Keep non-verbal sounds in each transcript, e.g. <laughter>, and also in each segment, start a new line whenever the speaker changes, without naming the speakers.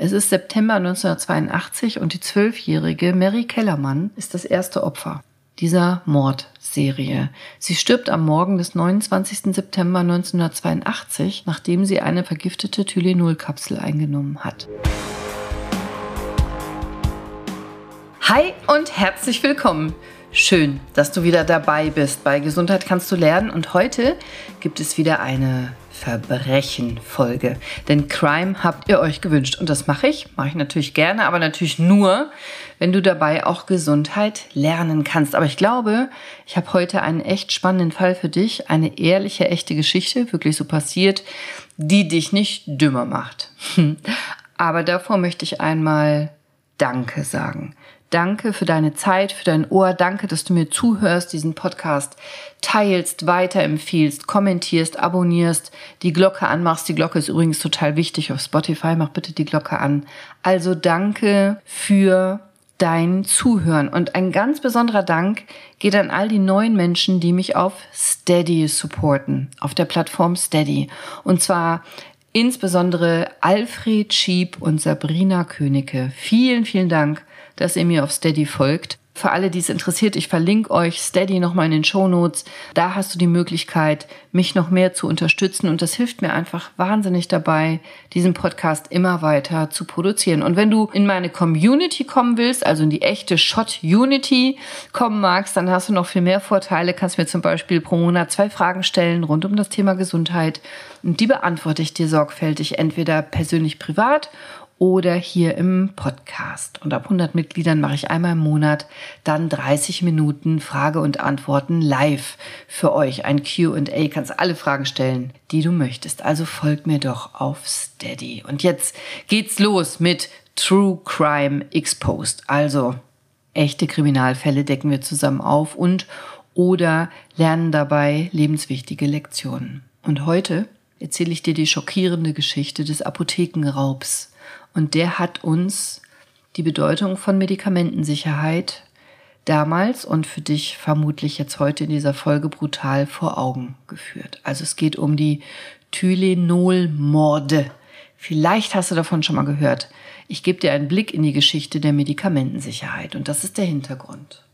Es ist September 1982 und die zwölfjährige Mary Kellermann ist das erste Opfer dieser Mordserie. Sie stirbt am Morgen des 29. September 1982, nachdem sie eine vergiftete Tylenol-Kapsel eingenommen hat. Hi und herzlich willkommen. Schön, dass du wieder dabei bist. Bei Gesundheit kannst du lernen und heute gibt es wieder eine Verbrechen-Folge. Denn Crime habt ihr euch gewünscht. Und das mache ich. Mache ich natürlich gerne, aber natürlich nur, wenn du dabei auch Gesundheit lernen kannst. Aber ich glaube, ich habe heute einen echt spannenden Fall für dich. Eine ehrliche, echte Geschichte, wirklich so passiert, die dich nicht dümmer macht. <laughs> Aber davor möchte ich einmal Danke sagen. Danke für deine Zeit, für dein Ohr. Danke, dass du mir zuhörst, diesen Podcast teilst, weiterempfiehlst, kommentierst, abonnierst, die Glocke anmachst. Die Glocke ist übrigens total wichtig auf Spotify. Mach bitte die Glocke an. Also danke für dein Zuhören. Und ein ganz besonderer Dank geht an all die neuen Menschen, die mich auf Steady supporten, auf der Plattform Steady. Und zwar insbesondere Alfred Schieb und Sabrina Königke. Vielen, vielen Dank dass ihr mir auf Steady folgt. Für alle, die es interessiert, ich verlinke euch Steady nochmal in den Show Notes. Da hast du die Möglichkeit, mich noch mehr zu unterstützen und das hilft mir einfach wahnsinnig dabei, diesen Podcast immer weiter zu produzieren. Und wenn du in meine Community kommen willst, also in die echte Shot Unity kommen magst, dann hast du noch viel mehr Vorteile. Kannst mir zum Beispiel pro Monat zwei Fragen stellen rund um das Thema Gesundheit und die beantworte ich dir sorgfältig entweder persönlich privat oder hier im Podcast. Und ab 100 Mitgliedern mache ich einmal im Monat dann 30 Minuten Frage und Antworten live für euch. Ein Q&A, kannst alle Fragen stellen, die du möchtest. Also folgt mir doch auf Steady. Und jetzt geht's los mit True Crime Exposed. Also echte Kriminalfälle decken wir zusammen auf und oder lernen dabei lebenswichtige Lektionen. Und heute erzähle ich dir die schockierende Geschichte des Apothekenraubs und der hat uns die Bedeutung von Medikamentensicherheit damals und für dich vermutlich jetzt heute in dieser Folge brutal vor Augen geführt. Also es geht um die Tylenol-Morde. Vielleicht hast du davon schon mal gehört. Ich gebe dir einen Blick in die Geschichte der Medikamentensicherheit und das ist der Hintergrund.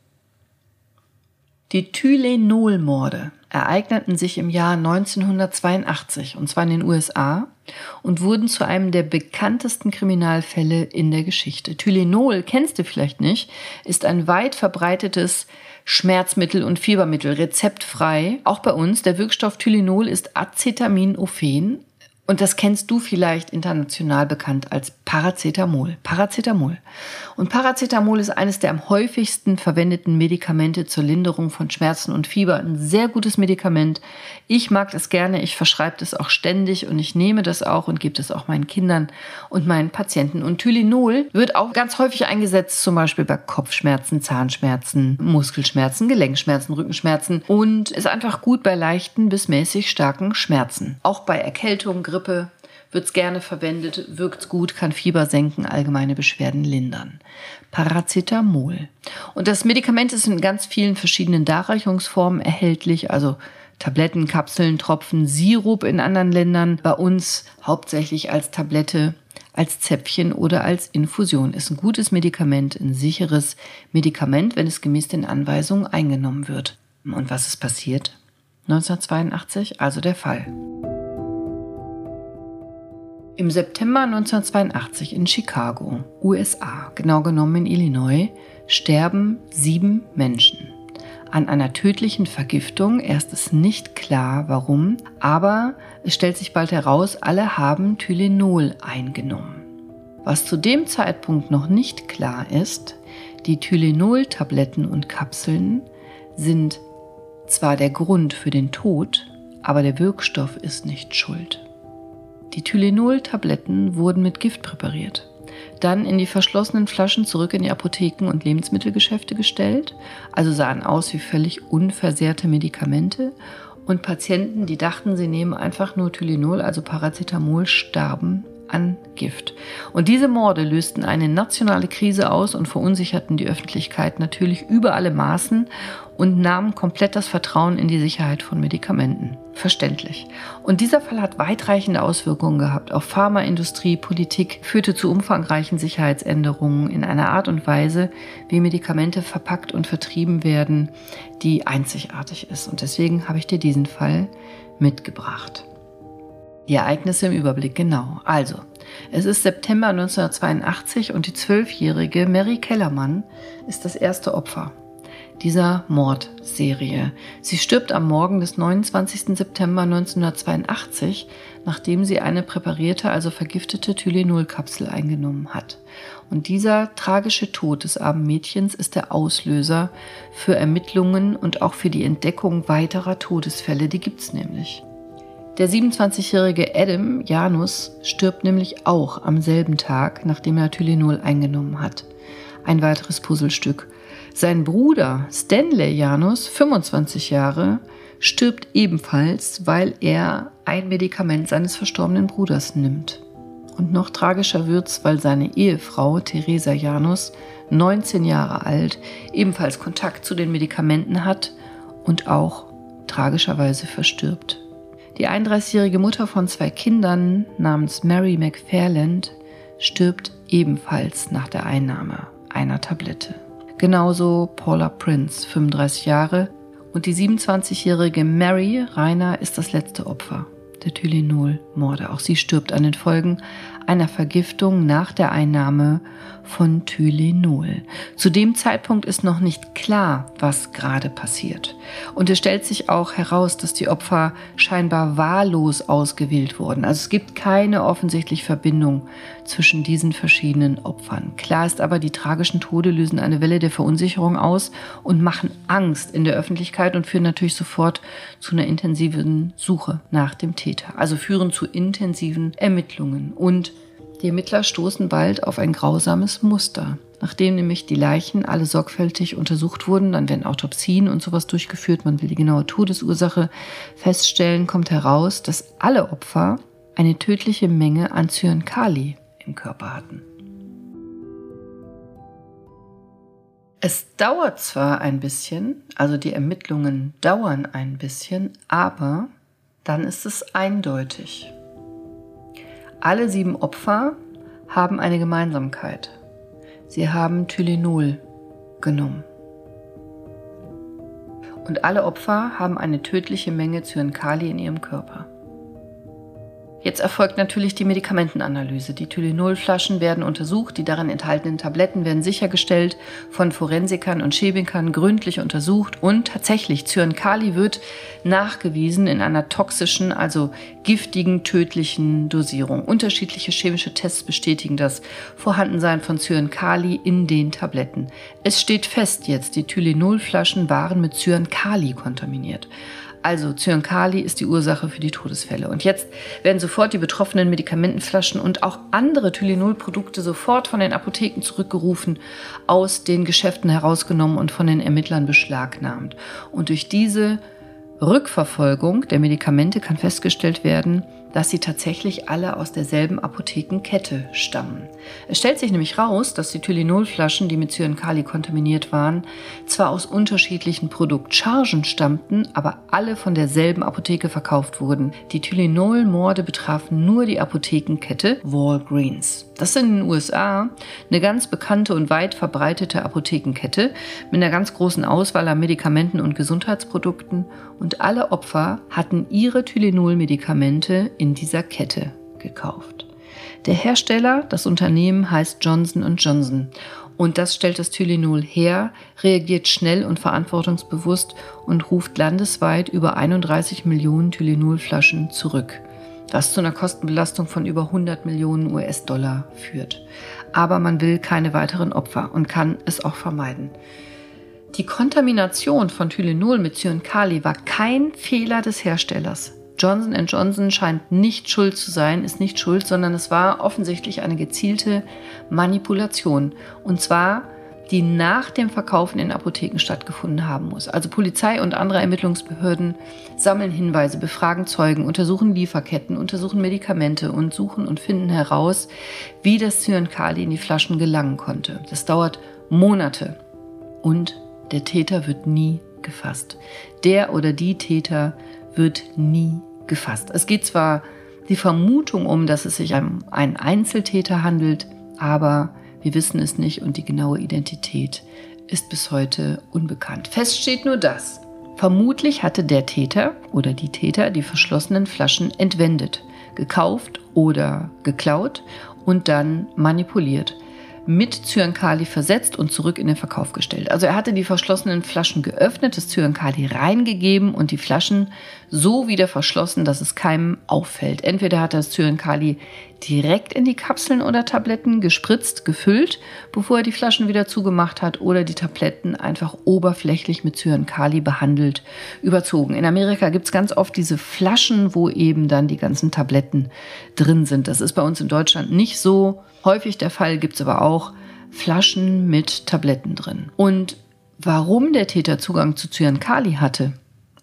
Die Tylenol-Morde ereigneten sich im Jahr 1982 und zwar in den USA und wurden zu einem der bekanntesten Kriminalfälle in der Geschichte. Tylenol, kennst du vielleicht nicht, ist ein weit verbreitetes Schmerzmittel und Fiebermittel, rezeptfrei. Auch bei uns, der Wirkstoff Tylenol ist Acetaminophen, und das kennst du vielleicht international bekannt als Paracetamol. Paracetamol. Und Paracetamol ist eines der am häufigsten verwendeten Medikamente zur Linderung von Schmerzen und Fieber. Ein sehr gutes Medikament. Ich mag das gerne. Ich verschreibe das auch ständig und ich nehme das auch und gebe das auch meinen Kindern und meinen Patienten. Und Tylenol wird auch ganz häufig eingesetzt, zum Beispiel bei Kopfschmerzen, Zahnschmerzen, Muskelschmerzen, Gelenkschmerzen, Rückenschmerzen und ist einfach gut bei leichten bis mäßig starken Schmerzen. Auch bei Erkältung, Grippe wird es gerne verwendet, wirkt gut, kann Fieber senken, allgemeine Beschwerden lindern. Paracetamol. Und das Medikament ist in ganz vielen verschiedenen Darreichungsformen erhältlich, also Tabletten, Kapseln, Tropfen, Sirup in anderen Ländern. Bei uns hauptsächlich als Tablette, als Zäpfchen oder als Infusion. Ist ein gutes Medikament, ein sicheres Medikament, wenn es gemäß den Anweisungen eingenommen wird. Und was ist passiert? 1982, also der Fall. Im September 1982 in Chicago, USA, genau genommen in Illinois, sterben sieben Menschen. An einer tödlichen Vergiftung, erst ist nicht klar warum, aber es stellt sich bald heraus, alle haben Tylenol eingenommen. Was zu dem Zeitpunkt noch nicht klar ist, die Tylenol-Tabletten und Kapseln sind zwar der Grund für den Tod, aber der Wirkstoff ist nicht schuld. Die Tylenol-Tabletten wurden mit Gift präpariert, dann in die verschlossenen Flaschen zurück in die Apotheken und Lebensmittelgeschäfte gestellt, also sahen aus wie völlig unversehrte Medikamente und Patienten, die dachten, sie nehmen einfach nur Tylenol, also Paracetamol, starben an Gift. Und diese Morde lösten eine nationale Krise aus und verunsicherten die Öffentlichkeit natürlich über alle Maßen und nahmen komplett das Vertrauen in die Sicherheit von Medikamenten. Verständlich. Und dieser Fall hat weitreichende Auswirkungen gehabt auf Pharmaindustrie, Politik, führte zu umfangreichen Sicherheitsänderungen in einer Art und Weise, wie Medikamente verpackt und vertrieben werden, die einzigartig ist. Und deswegen habe ich dir diesen Fall mitgebracht. Die Ereignisse im Überblick genau. Also, es ist September 1982 und die zwölfjährige Mary Kellermann ist das erste Opfer dieser Mordserie. Sie stirbt am Morgen des 29. September 1982, nachdem sie eine präparierte, also vergiftete Tylenol-Kapsel eingenommen hat. Und dieser tragische Tod des armen Mädchens ist der Auslöser für Ermittlungen und auch für die Entdeckung weiterer Todesfälle. Die gibt's nämlich. Der 27-jährige Adam Janus stirbt nämlich auch am selben Tag, nachdem er Tylenol eingenommen hat. Ein weiteres Puzzlestück. Sein Bruder Stanley Janus, 25 Jahre, stirbt ebenfalls, weil er ein Medikament seines verstorbenen Bruders nimmt. Und noch tragischer wird's, weil seine Ehefrau Theresa Janus, 19 Jahre alt, ebenfalls Kontakt zu den Medikamenten hat und auch tragischerweise verstirbt. Die 31-jährige Mutter von zwei Kindern namens Mary McFarland stirbt ebenfalls nach der Einnahme einer Tablette. Genauso Paula Prince, 35 Jahre, und die 27-jährige Mary Rainer ist das letzte Opfer der Tylenol-Morde. Auch sie stirbt an den Folgen einer Vergiftung nach der Einnahme von Tylenol. Zu dem Zeitpunkt ist noch nicht klar, was gerade passiert. Und es stellt sich auch heraus, dass die Opfer scheinbar wahllos ausgewählt wurden. Also es gibt keine offensichtliche Verbindung zwischen diesen verschiedenen Opfern. Klar ist aber, die tragischen Tode lösen eine Welle der Verunsicherung aus und machen Angst in der Öffentlichkeit und führen natürlich sofort zu einer intensiven Suche nach dem Täter. Also führen zu intensiven Ermittlungen und die Ermittler stoßen bald auf ein grausames Muster. Nachdem nämlich die Leichen alle sorgfältig untersucht wurden, dann werden Autopsien und sowas durchgeführt, man will die genaue Todesursache feststellen, kommt heraus, dass alle Opfer eine tödliche Menge an Cyankali im Körper hatten. Es dauert zwar ein bisschen, also die Ermittlungen dauern ein bisschen, aber dann ist es eindeutig. Alle sieben Opfer haben eine Gemeinsamkeit. Sie haben Tylenol genommen. Und alle Opfer haben eine tödliche Menge Cyankali in ihrem Körper. Jetzt erfolgt natürlich die Medikamentenanalyse. Die Tylenolflaschen werden untersucht, die darin enthaltenen Tabletten werden sichergestellt, von Forensikern und Chemikern gründlich untersucht und tatsächlich Cyankali wird nachgewiesen in einer toxischen, also giftigen, tödlichen Dosierung. Unterschiedliche chemische Tests bestätigen das Vorhandensein von Cyankali in den Tabletten. Es steht fest jetzt, die Tylenolflaschen waren mit Cyankali kontaminiert. Also Cyankali ist die Ursache für die Todesfälle. Und jetzt werden sofort die betroffenen Medikamentenflaschen und auch andere Tylenol-Produkte sofort von den Apotheken zurückgerufen, aus den Geschäften herausgenommen und von den Ermittlern beschlagnahmt. Und durch diese Rückverfolgung der Medikamente kann festgestellt werden, dass sie tatsächlich alle aus derselben Apothekenkette stammen. Es stellt sich nämlich raus, dass die Tylenolflaschen, die mit Cyankali kontaminiert waren, zwar aus unterschiedlichen Produktchargen stammten, aber alle von derselben Apotheke verkauft wurden. Die Tylenol-Morde betrafen nur die Apothekenkette Walgreens. Das ist in den USA eine ganz bekannte und weit verbreitete Apothekenkette mit einer ganz großen Auswahl an Medikamenten und Gesundheitsprodukten und alle Opfer hatten ihre Tylenol-Medikamente in dieser Kette gekauft. Der Hersteller, das Unternehmen heißt Johnson Johnson und das stellt das Tylenol her, reagiert schnell und verantwortungsbewusst und ruft landesweit über 31 Millionen Tylenolflaschen zurück was zu einer Kostenbelastung von über 100 Millionen US-Dollar führt. Aber man will keine weiteren Opfer und kann es auch vermeiden. Die Kontamination von Tylenol mit Cyankali war kein Fehler des Herstellers. Johnson Johnson scheint nicht schuld zu sein, ist nicht schuld, sondern es war offensichtlich eine gezielte Manipulation. Und zwar die nach dem Verkaufen in Apotheken stattgefunden haben muss. Also Polizei und andere Ermittlungsbehörden sammeln Hinweise, befragen Zeugen, untersuchen Lieferketten, untersuchen Medikamente und suchen und finden heraus, wie das Cyankali in die Flaschen gelangen konnte. Das dauert Monate und der Täter wird nie gefasst. Der oder die Täter wird nie gefasst. Es geht zwar die Vermutung um, dass es sich um einen Einzeltäter handelt, aber wir wissen es nicht und die genaue Identität ist bis heute unbekannt. Fest steht nur das. Vermutlich hatte der Täter oder die Täter die verschlossenen Flaschen entwendet, gekauft oder geklaut und dann manipuliert mit Zyankali versetzt und zurück in den Verkauf gestellt. Also er hatte die verschlossenen Flaschen geöffnet, das Zyankali reingegeben und die Flaschen so wieder verschlossen, dass es keinem auffällt. Entweder hat er das Zyankali direkt in die Kapseln oder Tabletten gespritzt, gefüllt, bevor er die Flaschen wieder zugemacht hat oder die Tabletten einfach oberflächlich mit Zyankali behandelt, überzogen. In Amerika gibt es ganz oft diese Flaschen, wo eben dann die ganzen Tabletten drin sind. Das ist bei uns in Deutschland nicht so häufig der Fall, gibt es aber auch Flaschen mit Tabletten drin. Und warum der Täter Zugang zu Zyankali hatte,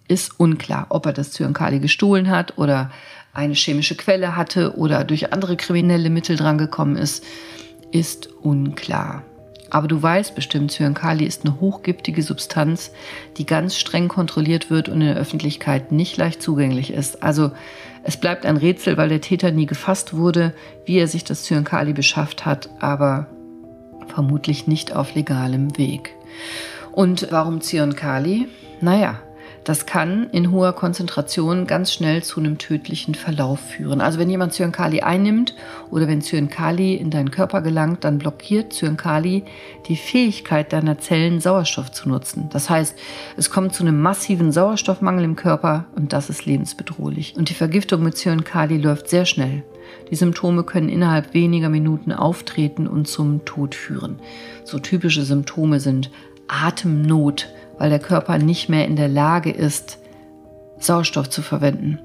ist unklar. Ob er das Zyankali gestohlen hat oder eine chemische Quelle hatte oder durch andere kriminelle Mittel drangekommen ist, ist unklar. Aber du weißt bestimmt, Zyankali ist eine hochgiftige Substanz, die ganz streng kontrolliert wird und in der Öffentlichkeit nicht leicht zugänglich ist. Also es bleibt ein Rätsel, weil der Täter nie gefasst wurde, wie er sich das Zyankali beschafft hat, aber vermutlich nicht auf legalem Weg. Und warum Zyankali? Naja, das kann in hoher Konzentration ganz schnell zu einem tödlichen Verlauf führen. Also wenn jemand Zyankali einnimmt oder wenn Zyankali in deinen Körper gelangt, dann blockiert Zyankali die Fähigkeit deiner Zellen, Sauerstoff zu nutzen. Das heißt, es kommt zu einem massiven Sauerstoffmangel im Körper und das ist lebensbedrohlich. Und die Vergiftung mit Zyankali läuft sehr schnell. Die Symptome können innerhalb weniger Minuten auftreten und zum Tod führen. So typische Symptome sind Atemnot, weil der Körper nicht mehr in der Lage ist, Sauerstoff zu verwenden.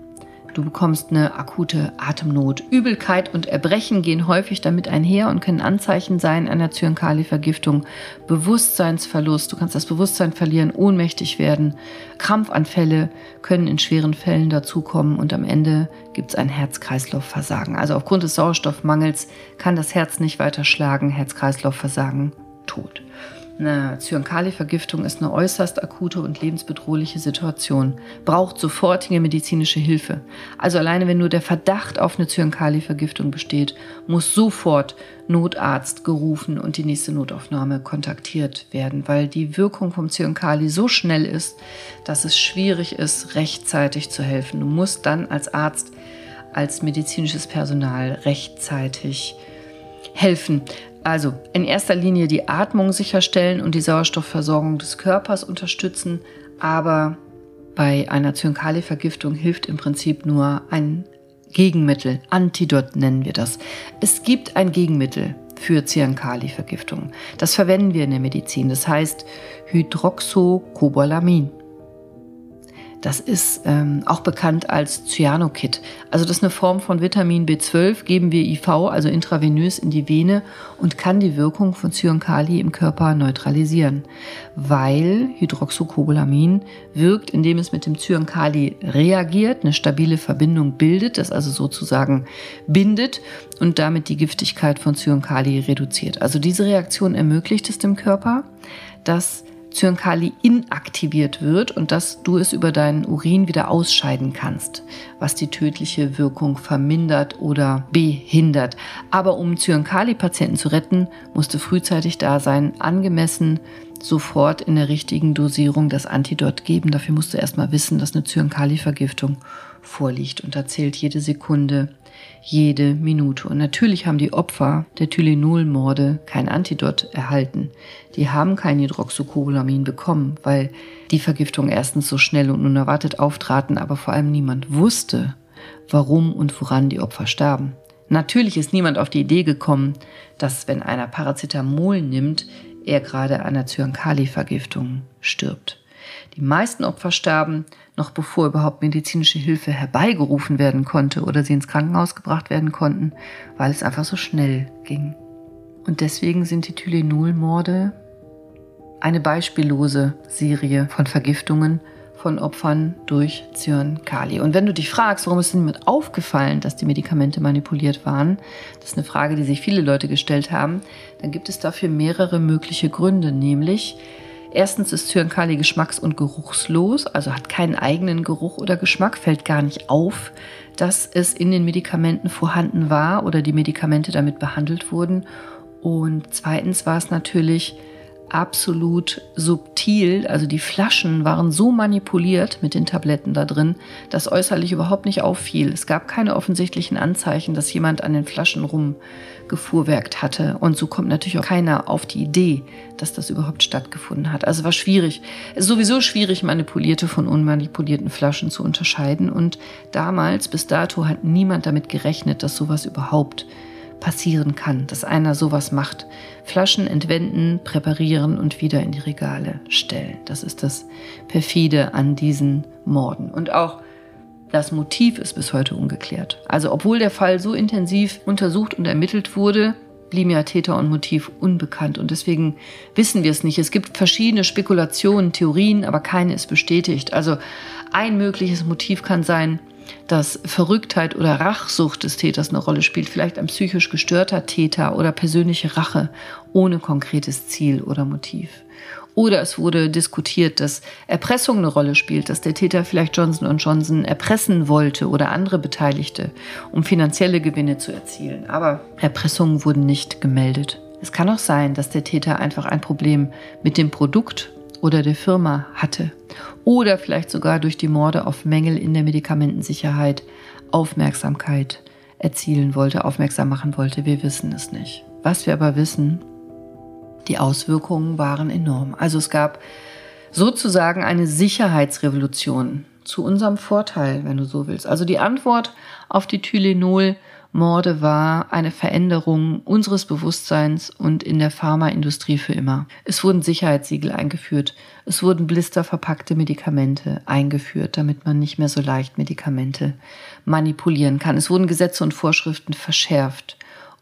Du bekommst eine akute Atemnot. Übelkeit und Erbrechen gehen häufig damit einher und können Anzeichen sein einer Zyankali-Vergiftung. Bewusstseinsverlust, du kannst das Bewusstsein verlieren, ohnmächtig werden. Krampfanfälle können in schweren Fällen dazukommen und am Ende gibt es ein Herz-Kreislauf-Versagen. Also aufgrund des Sauerstoffmangels kann das Herz nicht weiter schlagen, Herz-Kreislauf-Versagen, tot. Eine Zyankali-Vergiftung ist eine äußerst akute und lebensbedrohliche Situation, braucht sofortige medizinische Hilfe. Also alleine wenn nur der Verdacht auf eine Zyankali-Vergiftung besteht, muss sofort Notarzt gerufen und die nächste Notaufnahme kontaktiert werden, weil die Wirkung vom Zyankali so schnell ist, dass es schwierig ist, rechtzeitig zu helfen. Du musst dann als Arzt, als medizinisches Personal rechtzeitig helfen. Also in erster Linie die Atmung sicherstellen und die Sauerstoffversorgung des Körpers unterstützen, aber bei einer Zyankali-Vergiftung hilft im Prinzip nur ein Gegenmittel, Antidot nennen wir das. Es gibt ein Gegenmittel für Zyankali-Vergiftung. Das verwenden wir in der Medizin. Das heißt Hydroxocobalamin. Das ist ähm, auch bekannt als Cyanokit. Also das ist eine Form von Vitamin B12, geben wir IV, also intravenös in die Vene und kann die Wirkung von Cyankali im Körper neutralisieren, weil Hydroxocobalamin wirkt, indem es mit dem Cyankali reagiert, eine stabile Verbindung bildet, das also sozusagen bindet und damit die Giftigkeit von Cyankali reduziert. Also diese Reaktion ermöglicht es dem Körper, dass Zyankali inaktiviert wird und dass du es über deinen Urin wieder ausscheiden kannst, was die tödliche Wirkung vermindert oder behindert. Aber um Zyankali-Patienten zu retten, musste frühzeitig da sein, angemessen sofort in der richtigen Dosierung das Antidot geben. Dafür musst du erstmal wissen, dass eine Zyankali-Vergiftung vorliegt und da zählt jede Sekunde jede Minute. Und natürlich haben die Opfer der Tylenol-Morde kein Antidot erhalten. Die haben kein Hydroxycobalamin bekommen, weil die Vergiftungen erstens so schnell und unerwartet auftraten, aber vor allem niemand wusste, warum und woran die Opfer starben. Natürlich ist niemand auf die Idee gekommen, dass wenn einer Paracetamol nimmt, er gerade an einer Zyankali-Vergiftung stirbt. Die meisten Opfer starben noch bevor überhaupt medizinische Hilfe herbeigerufen werden konnte oder sie ins Krankenhaus gebracht werden konnten, weil es einfach so schnell ging. Und deswegen sind die Tylenol-Morde eine beispiellose Serie von Vergiftungen von Opfern durch Zyankali. Und wenn du dich fragst, warum ist denn niemand aufgefallen, dass die Medikamente manipuliert waren, das ist eine Frage, die sich viele Leute gestellt haben, dann gibt es dafür mehrere mögliche Gründe, nämlich Erstens ist Zyankali geschmacks- und geruchslos, also hat keinen eigenen Geruch oder Geschmack, fällt gar nicht auf, dass es in den Medikamenten vorhanden war oder die Medikamente damit behandelt wurden. Und zweitens war es natürlich absolut subtil. Also die Flaschen waren so manipuliert mit den Tabletten da drin, dass äußerlich überhaupt nicht auffiel. Es gab keine offensichtlichen Anzeichen, dass jemand an den Flaschen rumgefuhrwerkt hatte. Und so kommt natürlich auch keiner auf die Idee, dass das überhaupt stattgefunden hat. Also war schwierig. Es ist sowieso schwierig, manipulierte von unmanipulierten Flaschen zu unterscheiden. Und damals, bis dato, hat niemand damit gerechnet, dass sowas überhaupt passieren kann, dass einer sowas macht. Flaschen entwenden, präparieren und wieder in die Regale stellen. Das ist das perfide an diesen Morden. Und auch das Motiv ist bis heute ungeklärt. Also obwohl der Fall so intensiv untersucht und ermittelt wurde, blieben ja Täter und Motiv unbekannt und deswegen wissen wir es nicht. Es gibt verschiedene Spekulationen, Theorien, aber keine ist bestätigt. Also ein mögliches Motiv kann sein, dass Verrücktheit oder Rachsucht des Täters eine Rolle spielt, vielleicht ein psychisch gestörter Täter oder persönliche Rache ohne konkretes Ziel oder Motiv. Oder es wurde diskutiert, dass Erpressung eine Rolle spielt, dass der Täter vielleicht Johnson Johnson erpressen wollte oder andere Beteiligte, um finanzielle Gewinne zu erzielen. Aber Erpressungen wurden nicht gemeldet. Es kann auch sein, dass der Täter einfach ein Problem mit dem Produkt oder der Firma hatte oder vielleicht sogar durch die Morde auf Mängel in der Medikamentensicherheit Aufmerksamkeit erzielen wollte, aufmerksam machen wollte. Wir wissen es nicht. Was wir aber wissen, die Auswirkungen waren enorm. Also es gab sozusagen eine Sicherheitsrevolution zu unserem Vorteil, wenn du so willst. Also die Antwort auf die Tylenol Morde war eine Veränderung unseres Bewusstseins und in der Pharmaindustrie für immer. Es wurden Sicherheitssiegel eingeführt. Es wurden blisterverpackte Medikamente eingeführt, damit man nicht mehr so leicht Medikamente manipulieren kann. Es wurden Gesetze und Vorschriften verschärft.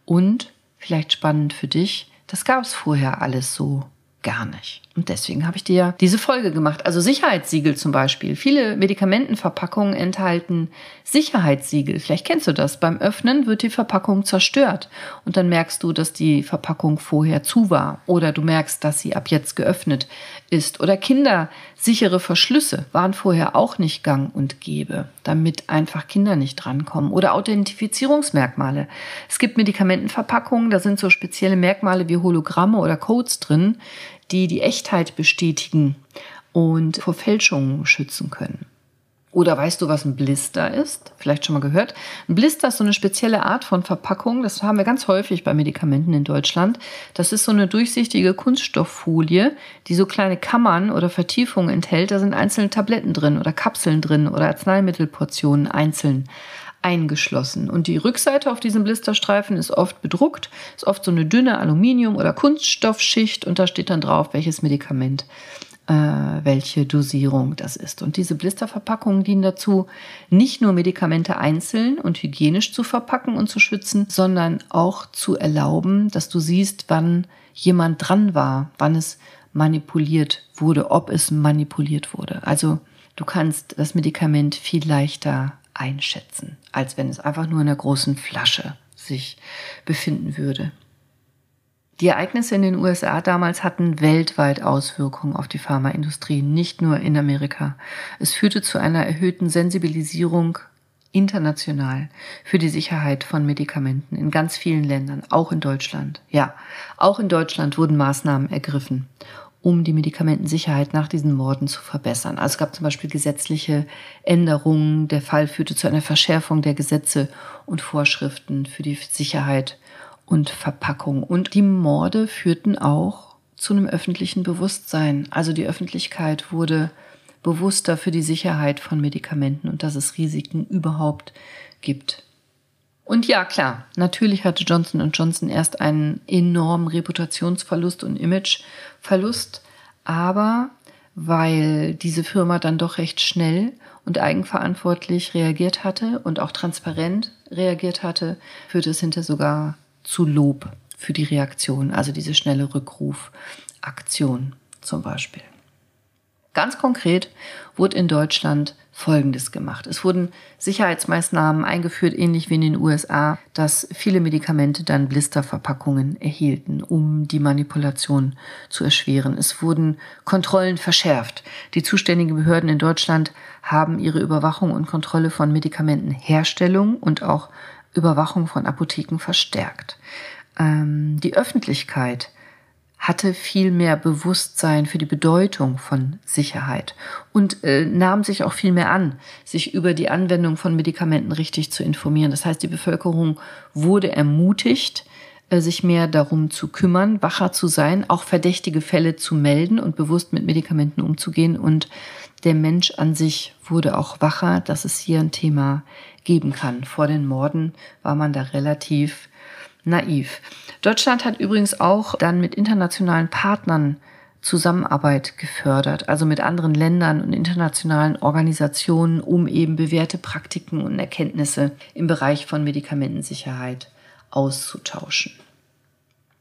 Und, vielleicht spannend für dich, das gab es vorher alles so gar nicht. Und deswegen habe ich dir diese Folge gemacht. Also Sicherheitssiegel zum Beispiel. Viele Medikamentenverpackungen enthalten Sicherheitssiegel. Vielleicht kennst du das. Beim Öffnen wird die Verpackung zerstört. Und dann merkst du, dass die Verpackung vorher zu war. Oder du merkst, dass sie ab jetzt geöffnet ist. Oder kindersichere Verschlüsse waren vorher auch nicht gang und gäbe, damit einfach Kinder nicht drankommen. Oder Authentifizierungsmerkmale. Es gibt Medikamentenverpackungen, da sind so spezielle Merkmale wie Hologramme oder Codes drin, die die Echtheit bestätigen und vor Fälschungen schützen können. Oder weißt du, was ein Blister ist? Vielleicht schon mal gehört. Ein Blister ist so eine spezielle Art von Verpackung. Das haben wir ganz häufig bei Medikamenten in Deutschland. Das ist so eine durchsichtige Kunststofffolie, die so kleine Kammern oder Vertiefungen enthält. Da sind einzelne Tabletten drin oder Kapseln drin oder Arzneimittelportionen einzeln eingeschlossen. Und die Rückseite auf diesem Blisterstreifen ist oft bedruckt, ist oft so eine dünne Aluminium- oder Kunststoffschicht und da steht dann drauf, welches Medikament, äh, welche Dosierung das ist. Und diese Blisterverpackungen dienen dazu, nicht nur Medikamente einzeln und hygienisch zu verpacken und zu schützen, sondern auch zu erlauben, dass du siehst, wann jemand dran war, wann es manipuliert wurde, ob es manipuliert wurde. Also du kannst das Medikament viel leichter einschätzen, als wenn es einfach nur in einer großen Flasche sich befinden würde. Die Ereignisse in den USA damals hatten weltweit Auswirkungen auf die Pharmaindustrie, nicht nur in Amerika. Es führte zu einer erhöhten Sensibilisierung international für die Sicherheit von Medikamenten in ganz vielen Ländern, auch in Deutschland. Ja, auch in Deutschland wurden Maßnahmen ergriffen um die Medikamentensicherheit nach diesen Morden zu verbessern. Also es gab zum Beispiel gesetzliche Änderungen. Der Fall führte zu einer Verschärfung der Gesetze und Vorschriften für die Sicherheit und Verpackung. Und die Morde führten auch zu einem öffentlichen Bewusstsein. Also die Öffentlichkeit wurde bewusster für die Sicherheit von Medikamenten und dass es Risiken überhaupt gibt. Und ja, klar, natürlich hatte Johnson Johnson erst einen enormen Reputationsverlust und Imageverlust, aber weil diese Firma dann doch recht schnell und eigenverantwortlich reagiert hatte und auch transparent reagiert hatte, führte es hinter sogar zu Lob für die Reaktion, also diese schnelle Rückrufaktion zum Beispiel. Ganz konkret wurde in Deutschland Folgendes gemacht. Es wurden Sicherheitsmaßnahmen eingeführt, ähnlich wie in den USA, dass viele Medikamente dann Blisterverpackungen erhielten, um die Manipulation zu erschweren. Es wurden Kontrollen verschärft. Die zuständigen Behörden in Deutschland haben ihre Überwachung und Kontrolle von Medikamentenherstellung und auch Überwachung von Apotheken verstärkt. Ähm, die Öffentlichkeit hatte viel mehr Bewusstsein für die Bedeutung von Sicherheit und äh, nahm sich auch viel mehr an, sich über die Anwendung von Medikamenten richtig zu informieren. Das heißt, die Bevölkerung wurde ermutigt, äh, sich mehr darum zu kümmern, wacher zu sein, auch verdächtige Fälle zu melden und bewusst mit Medikamenten umzugehen. Und der Mensch an sich wurde auch wacher, dass es hier ein Thema geben kann. Vor den Morden war man da relativ naiv. Deutschland hat übrigens auch dann mit internationalen Partnern Zusammenarbeit gefördert, also mit anderen Ländern und internationalen Organisationen, um eben bewährte Praktiken und Erkenntnisse im Bereich von Medikamentensicherheit auszutauschen.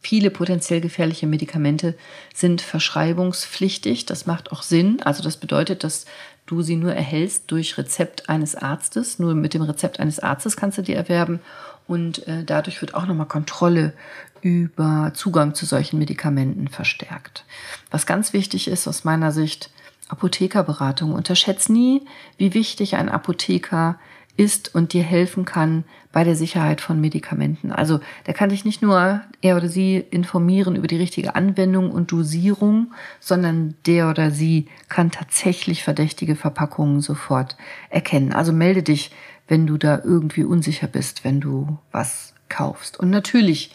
Viele potenziell gefährliche Medikamente sind verschreibungspflichtig. Das macht auch Sinn. Also das bedeutet, dass du sie nur erhältst durch Rezept eines Arztes. Nur mit dem Rezept eines Arztes kannst du die erwerben und äh, dadurch wird auch nochmal Kontrolle über Zugang zu solchen Medikamenten verstärkt. Was ganz wichtig ist aus meiner Sicht, Apothekerberatung. Unterschätzt nie, wie wichtig ein Apotheker ist und dir helfen kann bei der Sicherheit von Medikamenten. Also der kann dich nicht nur er oder sie informieren über die richtige Anwendung und Dosierung, sondern der oder sie kann tatsächlich verdächtige Verpackungen sofort erkennen. Also melde dich wenn du da irgendwie unsicher bist, wenn du was kaufst. Und natürlich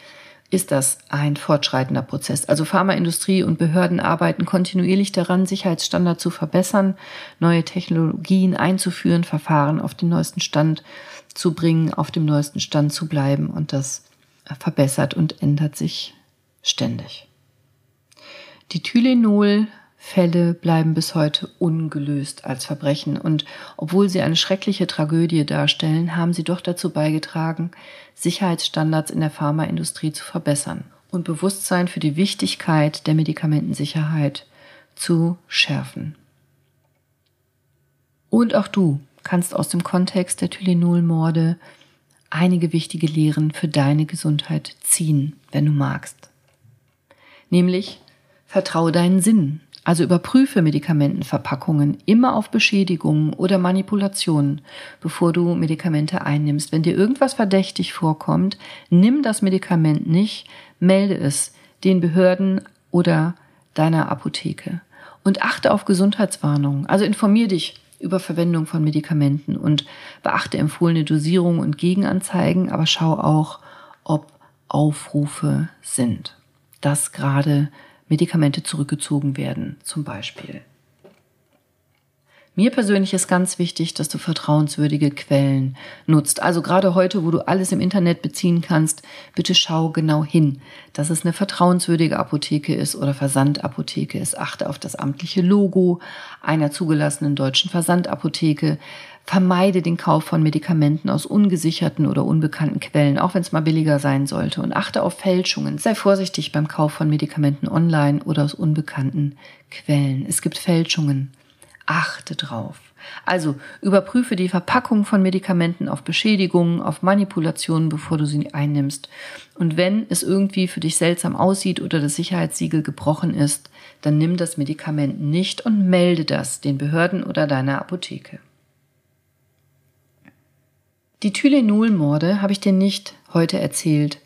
ist das ein fortschreitender Prozess. Also Pharmaindustrie und Behörden arbeiten kontinuierlich daran, Sicherheitsstandards zu verbessern, neue Technologien einzuführen, Verfahren auf den neuesten Stand zu bringen, auf dem neuesten Stand zu bleiben und das verbessert und ändert sich ständig. Die Tylenol Fälle bleiben bis heute ungelöst als Verbrechen und obwohl sie eine schreckliche Tragödie darstellen, haben sie doch dazu beigetragen, Sicherheitsstandards in der Pharmaindustrie zu verbessern und Bewusstsein für die Wichtigkeit der Medikamentensicherheit zu schärfen. Und auch du kannst aus dem Kontext der Tylenol-Morde einige wichtige Lehren für deine Gesundheit ziehen, wenn du magst. Nämlich, vertraue deinen Sinnen also überprüfe Medikamentenverpackungen immer auf Beschädigungen oder Manipulationen, bevor du Medikamente einnimmst. Wenn dir irgendwas verdächtig vorkommt, nimm das Medikament nicht, melde es den Behörden oder deiner Apotheke. Und achte auf Gesundheitswarnungen. Also informier dich über Verwendung von Medikamenten und beachte empfohlene Dosierung und Gegenanzeigen, aber schau auch, ob Aufrufe sind. Das gerade Medikamente zurückgezogen werden, zum Beispiel. Mir persönlich ist ganz wichtig, dass du vertrauenswürdige Quellen nutzt. Also gerade heute, wo du alles im Internet beziehen kannst, bitte schau genau hin, dass es eine vertrauenswürdige Apotheke ist oder Versandapotheke ist. Achte auf das amtliche Logo einer zugelassenen deutschen Versandapotheke. Vermeide den Kauf von Medikamenten aus ungesicherten oder unbekannten Quellen, auch wenn es mal billiger sein sollte. Und achte auf Fälschungen. Sei vorsichtig beim Kauf von Medikamenten online oder aus unbekannten Quellen. Es gibt Fälschungen. Achte drauf. Also überprüfe die Verpackung von Medikamenten auf Beschädigungen, auf Manipulationen, bevor du sie einnimmst. Und wenn es irgendwie für dich seltsam aussieht oder das Sicherheitssiegel gebrochen ist, dann nimm das Medikament nicht und melde das den Behörden oder deiner Apotheke. Die Tylenol-Morde habe ich dir nicht heute erzählt,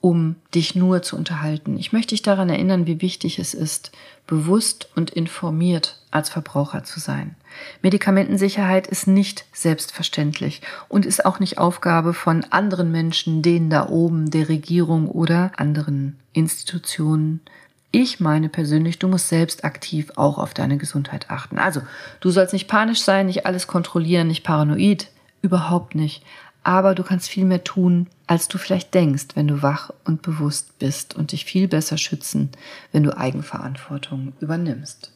um dich nur zu unterhalten. Ich möchte dich daran erinnern, wie wichtig es ist, bewusst und informiert als Verbraucher zu sein. Medikamentensicherheit ist nicht selbstverständlich und ist auch nicht Aufgabe von anderen Menschen, denen da oben, der Regierung oder anderen Institutionen. Ich meine persönlich, du musst selbst aktiv auch auf deine Gesundheit achten. Also, du sollst nicht panisch sein, nicht alles kontrollieren, nicht paranoid. Überhaupt nicht. Aber du kannst viel mehr tun, als du vielleicht denkst, wenn du wach und bewusst bist und dich viel besser schützen, wenn du Eigenverantwortung übernimmst.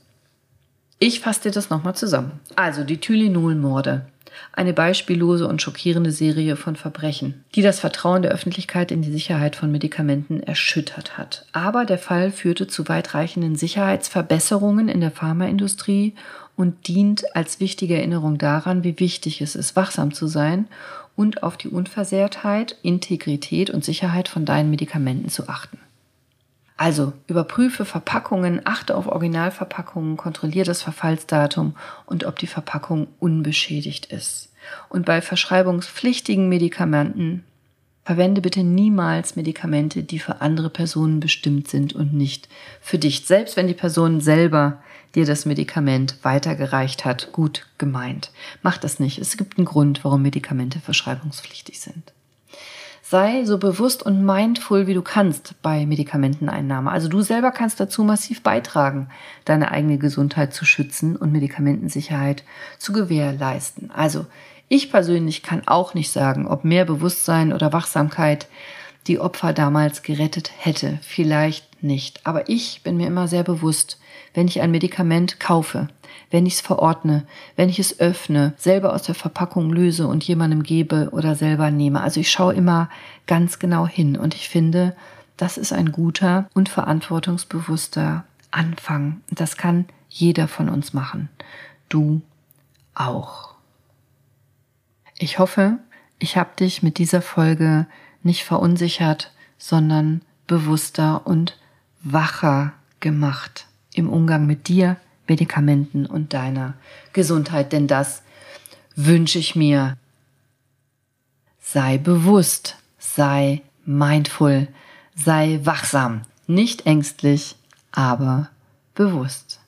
Ich fasse dir das nochmal zusammen. Also die Tylenol-Morde Eine beispiellose und schockierende Serie von Verbrechen, die das Vertrauen der Öffentlichkeit in die Sicherheit von Medikamenten erschüttert hat. Aber der Fall führte zu weitreichenden Sicherheitsverbesserungen in der Pharmaindustrie und dient als wichtige Erinnerung daran, wie wichtig es ist, wachsam zu sein und auf die Unversehrtheit, Integrität und Sicherheit von deinen Medikamenten zu achten. Also überprüfe Verpackungen, achte auf Originalverpackungen, kontrolliere das Verfallsdatum und ob die Verpackung unbeschädigt ist. Und bei verschreibungspflichtigen Medikamenten verwende bitte niemals Medikamente, die für andere Personen bestimmt sind und nicht für dich. Selbst wenn die Person selber dir das Medikament weitergereicht hat, gut gemeint. Mach das nicht. Es gibt einen Grund, warum Medikamente verschreibungspflichtig sind. Sei so bewusst und mindful, wie du kannst bei Medikamenteneinnahme. Also du selber kannst dazu massiv beitragen, deine eigene Gesundheit zu schützen und Medikamentensicherheit zu gewährleisten. Also ich persönlich kann auch nicht sagen, ob mehr Bewusstsein oder Wachsamkeit die Opfer damals gerettet hätte. Vielleicht nicht. Aber ich bin mir immer sehr bewusst, wenn ich ein Medikament kaufe, wenn ich es verordne, wenn ich es öffne, selber aus der Verpackung löse und jemandem gebe oder selber nehme. Also ich schaue immer ganz genau hin und ich finde, das ist ein guter und verantwortungsbewusster Anfang. Das kann jeder von uns machen. Du auch. Ich hoffe, ich habe dich mit dieser Folge nicht verunsichert, sondern bewusster und wacher gemacht im Umgang mit dir, Medikamenten und deiner Gesundheit, denn das wünsche ich mir. Sei bewusst, sei mindful, sei wachsam, nicht ängstlich, aber bewusst.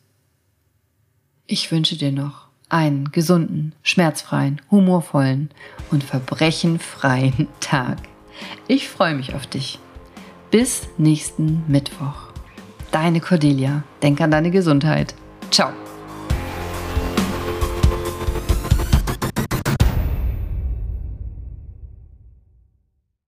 Ich wünsche dir noch einen gesunden, schmerzfreien, humorvollen und verbrechenfreien <laughs> Tag. Ich freue mich auf dich. Bis nächsten Mittwoch. Deine Cordelia. Denk an deine Gesundheit. Tchau!